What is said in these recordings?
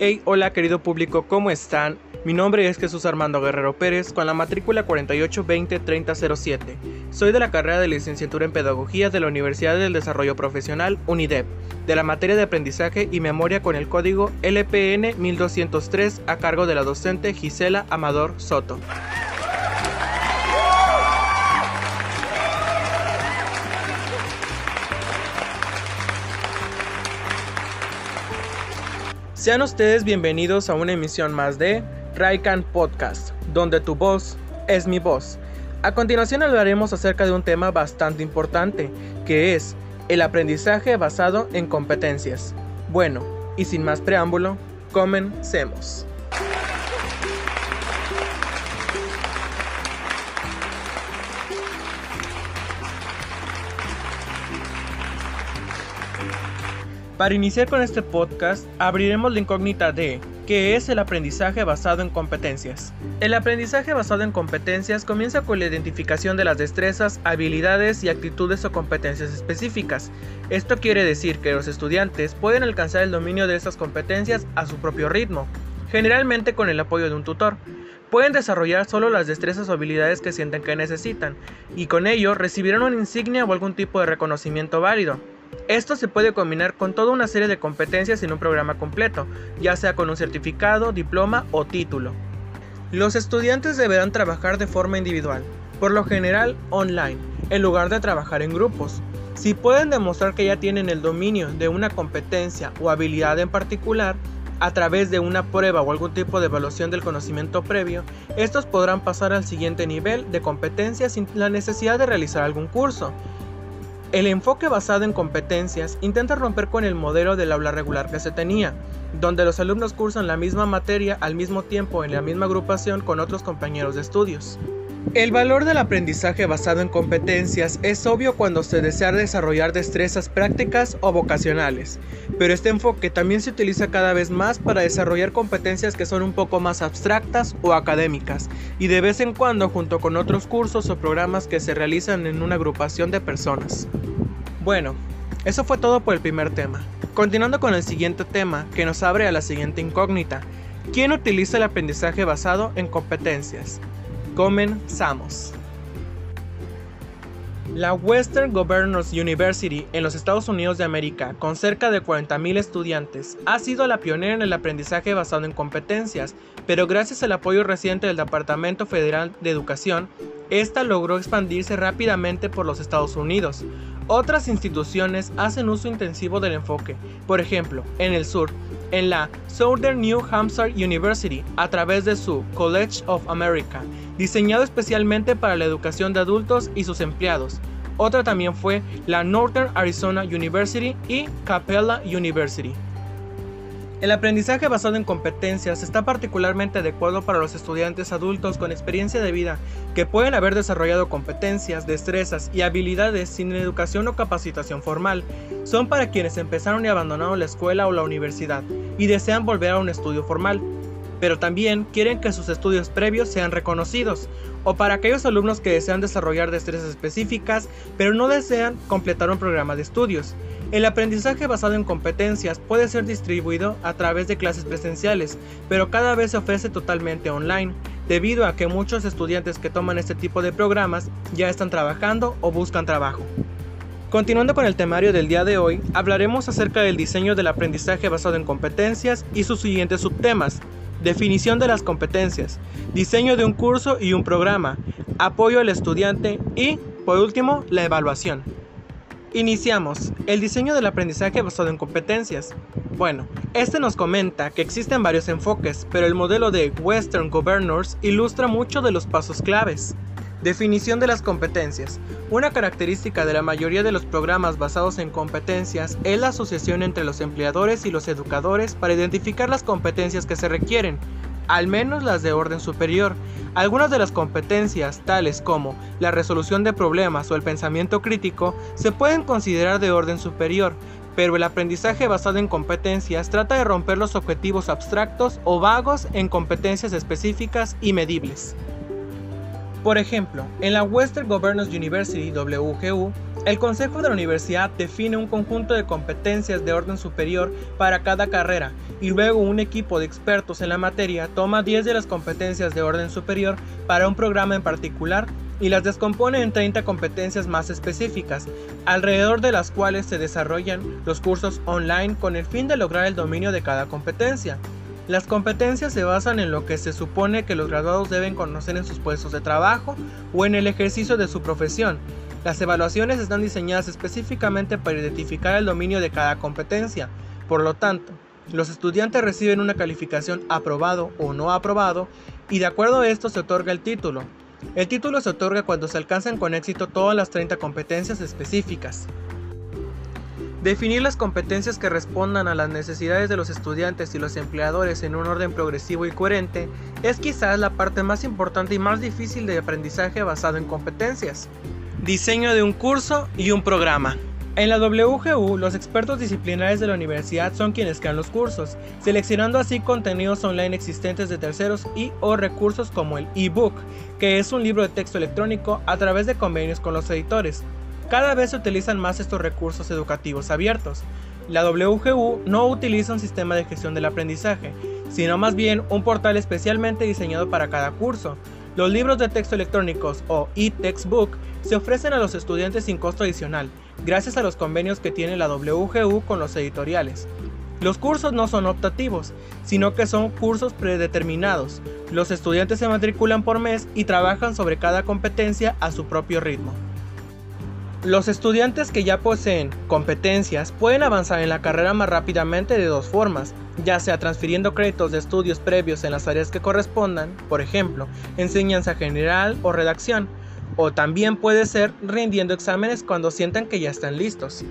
Hey, hola querido público, ¿cómo están? Mi nombre es Jesús Armando Guerrero Pérez con la matrícula 48203007. Soy de la carrera de licenciatura en Pedagogía de la Universidad del Desarrollo Profesional UNIDEP, de la materia de aprendizaje y memoria con el código LPN 1203 a cargo de la docente Gisela Amador Soto. Sean ustedes bienvenidos a una emisión más de Raikan Podcast, donde tu voz es mi voz. A continuación hablaremos acerca de un tema bastante importante, que es el aprendizaje basado en competencias. Bueno, y sin más preámbulo, comencemos. Para iniciar con este podcast, abriremos la incógnita de ¿qué es el aprendizaje basado en competencias? El aprendizaje basado en competencias comienza con la identificación de las destrezas, habilidades y actitudes o competencias específicas. Esto quiere decir que los estudiantes pueden alcanzar el dominio de estas competencias a su propio ritmo, generalmente con el apoyo de un tutor. Pueden desarrollar solo las destrezas o habilidades que sienten que necesitan, y con ello recibirán una insignia o algún tipo de reconocimiento válido. Esto se puede combinar con toda una serie de competencias en un programa completo, ya sea con un certificado, diploma o título. Los estudiantes deberán trabajar de forma individual, por lo general online, en lugar de trabajar en grupos. Si pueden demostrar que ya tienen el dominio de una competencia o habilidad en particular, a través de una prueba o algún tipo de evaluación del conocimiento previo, estos podrán pasar al siguiente nivel de competencia sin la necesidad de realizar algún curso. El enfoque basado en competencias intenta romper con el modelo del aula regular que se tenía, donde los alumnos cursan la misma materia al mismo tiempo en la misma agrupación con otros compañeros de estudios. El valor del aprendizaje basado en competencias es obvio cuando se desea desarrollar destrezas prácticas o vocacionales, pero este enfoque también se utiliza cada vez más para desarrollar competencias que son un poco más abstractas o académicas, y de vez en cuando junto con otros cursos o programas que se realizan en una agrupación de personas. Bueno, eso fue todo por el primer tema. Continuando con el siguiente tema, que nos abre a la siguiente incógnita. ¿Quién utiliza el aprendizaje basado en competencias? Comenzamos. La Western Governors University en los Estados Unidos de América, con cerca de 40.000 estudiantes, ha sido la pionera en el aprendizaje basado en competencias, pero gracias al apoyo reciente del Departamento Federal de Educación, esta logró expandirse rápidamente por los Estados Unidos. Otras instituciones hacen uso intensivo del enfoque, por ejemplo, en el sur, en la Southern New Hampshire University a través de su College of America, diseñado especialmente para la educación de adultos y sus empleados. Otra también fue la Northern Arizona University y Capella University. El aprendizaje basado en competencias está particularmente adecuado para los estudiantes adultos con experiencia de vida que pueden haber desarrollado competencias, destrezas y habilidades sin educación o capacitación formal. Son para quienes empezaron y abandonaron la escuela o la universidad y desean volver a un estudio formal, pero también quieren que sus estudios previos sean reconocidos, o para aquellos alumnos que desean desarrollar destrezas específicas, pero no desean completar un programa de estudios. El aprendizaje basado en competencias puede ser distribuido a través de clases presenciales, pero cada vez se ofrece totalmente online, debido a que muchos estudiantes que toman este tipo de programas ya están trabajando o buscan trabajo. Continuando con el temario del día de hoy, hablaremos acerca del diseño del aprendizaje basado en competencias y sus siguientes subtemas. Definición de las competencias, diseño de un curso y un programa, apoyo al estudiante y, por último, la evaluación. Iniciamos. El diseño del aprendizaje basado en competencias. Bueno, este nos comenta que existen varios enfoques, pero el modelo de Western Governors ilustra mucho de los pasos claves. Definición de las competencias. Una característica de la mayoría de los programas basados en competencias es la asociación entre los empleadores y los educadores para identificar las competencias que se requieren al menos las de orden superior. Algunas de las competencias, tales como la resolución de problemas o el pensamiento crítico, se pueden considerar de orden superior, pero el aprendizaje basado en competencias trata de romper los objetivos abstractos o vagos en competencias específicas y medibles. Por ejemplo, en la Western Governors University WGU, El Consejo de la Universidad define un conjunto de competencias de orden superior para cada carrera y luego un equipo de expertos en la materia toma 10 de las competencias de orden superior para un programa en particular y las descompone en 30 competencias más específicas, alrededor de las cuales se desarrollan los cursos online con el fin de lograr el dominio de cada competencia. Las competencias se basan en lo que se supone que los graduados deben conocer en sus puestos de trabajo o en el ejercicio de su profesión. Las evaluaciones están diseñadas específicamente para identificar el dominio de cada competencia. Por lo tanto, los estudiantes reciben una calificación aprobado o no aprobado y de acuerdo a esto se otorga el título. El título se otorga cuando se alcanzan con éxito todas las 30 competencias específicas. Definir las competencias que respondan a las necesidades de los estudiantes y los empleadores en un orden progresivo y coherente es quizás la parte más importante y más difícil de aprendizaje basado en competencias. Diseño de un curso y un programa. En la WGU, los expertos disciplinares de la universidad son quienes crean los cursos, seleccionando así contenidos online existentes de terceros y o recursos como el ebook, que es un libro de texto electrónico a través de convenios con los editores. Cada vez se utilizan más estos recursos educativos abiertos. La WGU no utiliza un sistema de gestión del aprendizaje, sino más bien un portal especialmente diseñado para cada curso. Los libros de texto electrónicos o e-textbook se ofrecen a los estudiantes sin costo adicional gracias a los convenios que tiene la WGU con los editoriales. Los cursos no son optativos, sino que son cursos predeterminados. Los estudiantes se matriculan por mes y trabajan sobre cada competencia a su propio ritmo. Los estudiantes que ya poseen competencias pueden avanzar en la carrera más rápidamente de dos formas, ya sea transfiriendo créditos de estudios previos en las áreas que correspondan, por ejemplo, enseñanza general o redacción, o también puede ser rindiendo exámenes cuando sientan que ya están listos.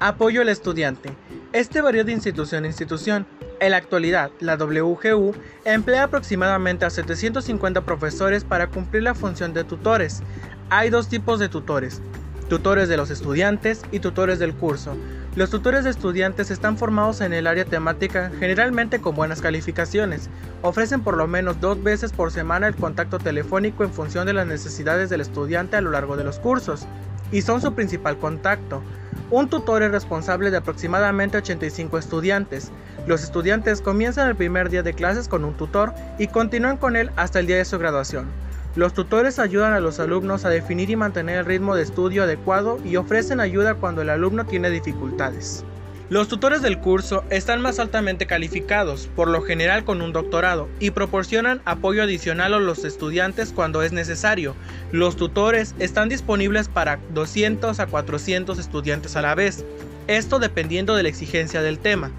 Apoyo al estudiante. Este varía de institución a institución. En la actualidad, la WGU emplea aproximadamente a 750 profesores para cumplir la función de tutores. Hay dos tipos de tutores, tutores de los estudiantes y tutores del curso. Los tutores de estudiantes están formados en el área temática generalmente con buenas calificaciones. Ofrecen por lo menos dos veces por semana el contacto telefónico en función de las necesidades del estudiante a lo largo de los cursos y son su principal contacto. Un tutor es responsable de aproximadamente 85 estudiantes. Los estudiantes comienzan el primer día de clases con un tutor y continúan con él hasta el día de su graduación. Los tutores ayudan a los alumnos a definir y mantener el ritmo de estudio adecuado y ofrecen ayuda cuando el alumno tiene dificultades. Los tutores del curso están más altamente calificados, por lo general con un doctorado, y proporcionan apoyo adicional a los estudiantes cuando es necesario. Los tutores están disponibles para 200 a 400 estudiantes a la vez, esto dependiendo de la exigencia del tema.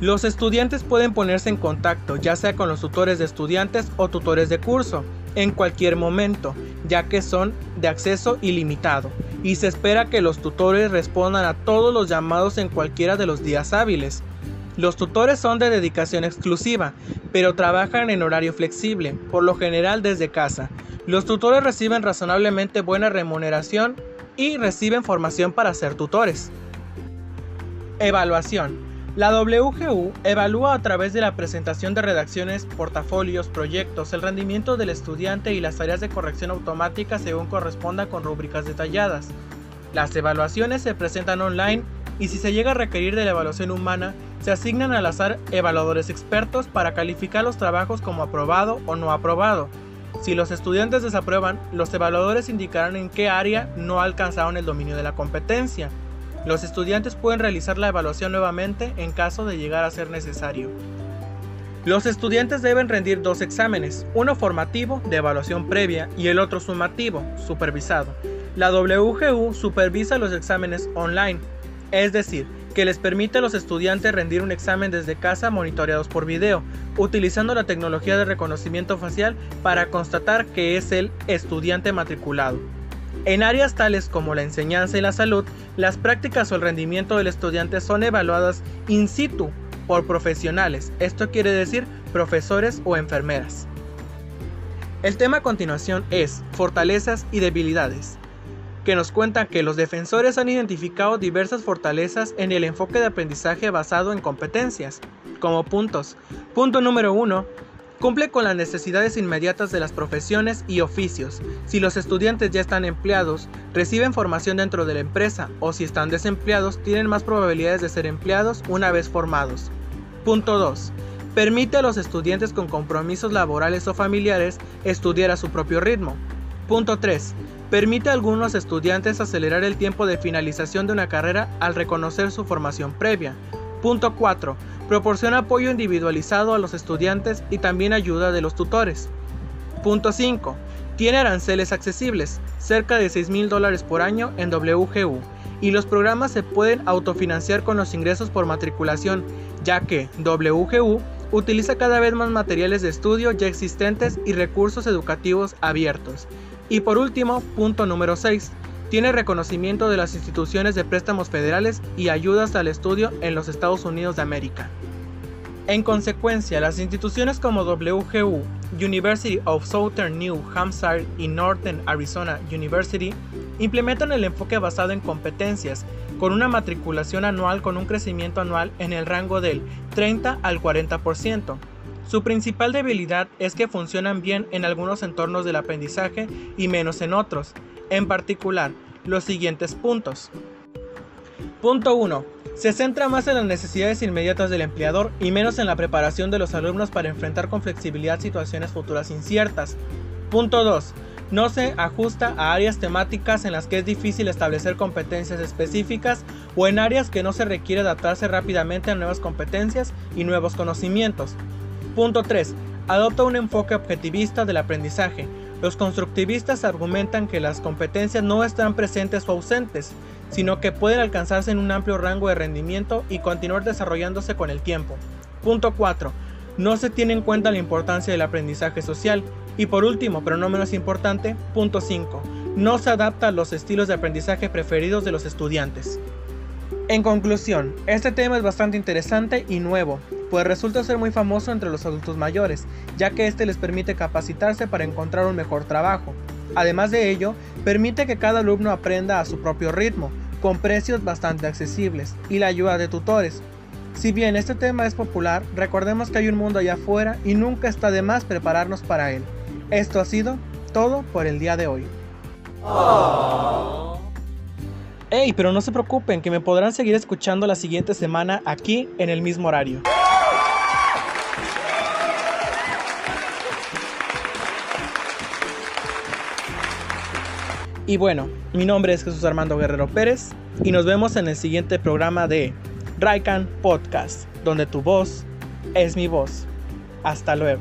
Los estudiantes pueden ponerse en contacto ya sea con los tutores de estudiantes o tutores de curso en cualquier momento, ya que son de acceso ilimitado y se espera que los tutores respondan a todos los llamados en cualquiera de los días hábiles. Los tutores son de dedicación exclusiva, pero trabajan en horario flexible, por lo general desde casa. Los tutores reciben razonablemente buena remuneración y reciben formación para ser tutores. Evaluación. La WGU evalúa a través de la presentación de redacciones, portafolios, proyectos, el rendimiento del estudiante y las tareas de corrección automática según corresponda con rúbricas detalladas. Las evaluaciones se presentan online y si se llega a requerir de la evaluación humana, se asignan al azar evaluadores expertos para calificar los trabajos como aprobado o no aprobado. Si los estudiantes desaprueban, los evaluadores indicarán en qué área no alcanzaron el dominio de la competencia. Los estudiantes pueden realizar la evaluación nuevamente en caso de llegar a ser necesario. Los estudiantes deben rendir dos exámenes, uno formativo de evaluación previa y el otro sumativo, supervisado. La WGU supervisa los exámenes online, es decir, que les permite a los estudiantes rendir un examen desde casa monitoreados por video, utilizando la tecnología de reconocimiento facial para constatar que es el estudiante matriculado. En áreas tales como la enseñanza y la salud, las prácticas o el rendimiento del estudiante son evaluadas in situ por profesionales, esto quiere decir profesores o enfermeras. El tema a continuación es fortalezas y debilidades, que nos cuentan que los defensores han identificado diversas fortalezas en el enfoque de aprendizaje basado en competencias, como puntos. Punto número 1 Cumple con las necesidades inmediatas de las profesiones y oficios. Si los estudiantes ya están empleados, reciben formación dentro de la empresa o si están desempleados, tienen más probabilidades de ser empleados una vez formados. Punto 2. Permite a los estudiantes con compromisos laborales o familiares estudiar a su propio ritmo. Punto 3. Permite a algunos estudiantes acelerar el tiempo de finalización de una carrera al reconocer su formación previa. Punto 4 Proporciona apoyo individualizado a los estudiantes y también ayuda de los tutores. Punto 5. Tiene aranceles accesibles, cerca de 6 mil dólares por año en WGU, y los programas se pueden autofinanciar con los ingresos por matriculación, ya que WGU utiliza cada vez más materiales de estudio ya existentes y recursos educativos abiertos. Y por último, punto número 6. Tiene reconocimiento de las instituciones de préstamos federales y ayudas al estudio en los Estados Unidos de América. En consecuencia, las instituciones como WGU, University of Southern New Hampshire y Northern Arizona University implementan el enfoque basado en competencias, con una matriculación anual con un crecimiento anual en el rango del 30 al 40%. Su principal debilidad es que funcionan bien en algunos entornos del aprendizaje y menos en otros, en particular, los siguientes puntos. Punto 1. Se centra más en las necesidades inmediatas del empleador y menos en la preparación de los alumnos para enfrentar con flexibilidad situaciones futuras inciertas. Punto 2. No se ajusta a áreas temáticas en las que es difícil establecer competencias específicas o en áreas que no se requiere adaptarse rápidamente a nuevas competencias y nuevos conocimientos. Punto 3. Adopta un enfoque objetivista del aprendizaje. Los constructivistas argumentan que las competencias no están presentes o ausentes, sino que pueden alcanzarse en un amplio rango de rendimiento y continuar desarrollándose con el tiempo. Punto 4. No se tiene en cuenta la importancia del aprendizaje social. Y por último, pero no menos importante, punto 5. No se adapta a los estilos de aprendizaje preferidos de los estudiantes. En conclusión, este tema es bastante interesante y nuevo, pues resulta ser muy famoso entre los adultos mayores, ya que este les permite capacitarse para encontrar un mejor trabajo. Además de ello, permite que cada alumno aprenda a su propio ritmo, con precios bastante accesibles y la ayuda de tutores. Si bien este tema es popular, recordemos que hay un mundo allá afuera y nunca está de más prepararnos para él. Esto ha sido todo por el día de hoy. Hey, pero no se preocupen que me podrán seguir escuchando la siguiente semana aquí en el mismo horario. Y bueno, mi nombre es Jesús Armando Guerrero Pérez y nos vemos en el siguiente programa de Raikan Podcast, donde tu voz es mi voz. Hasta luego.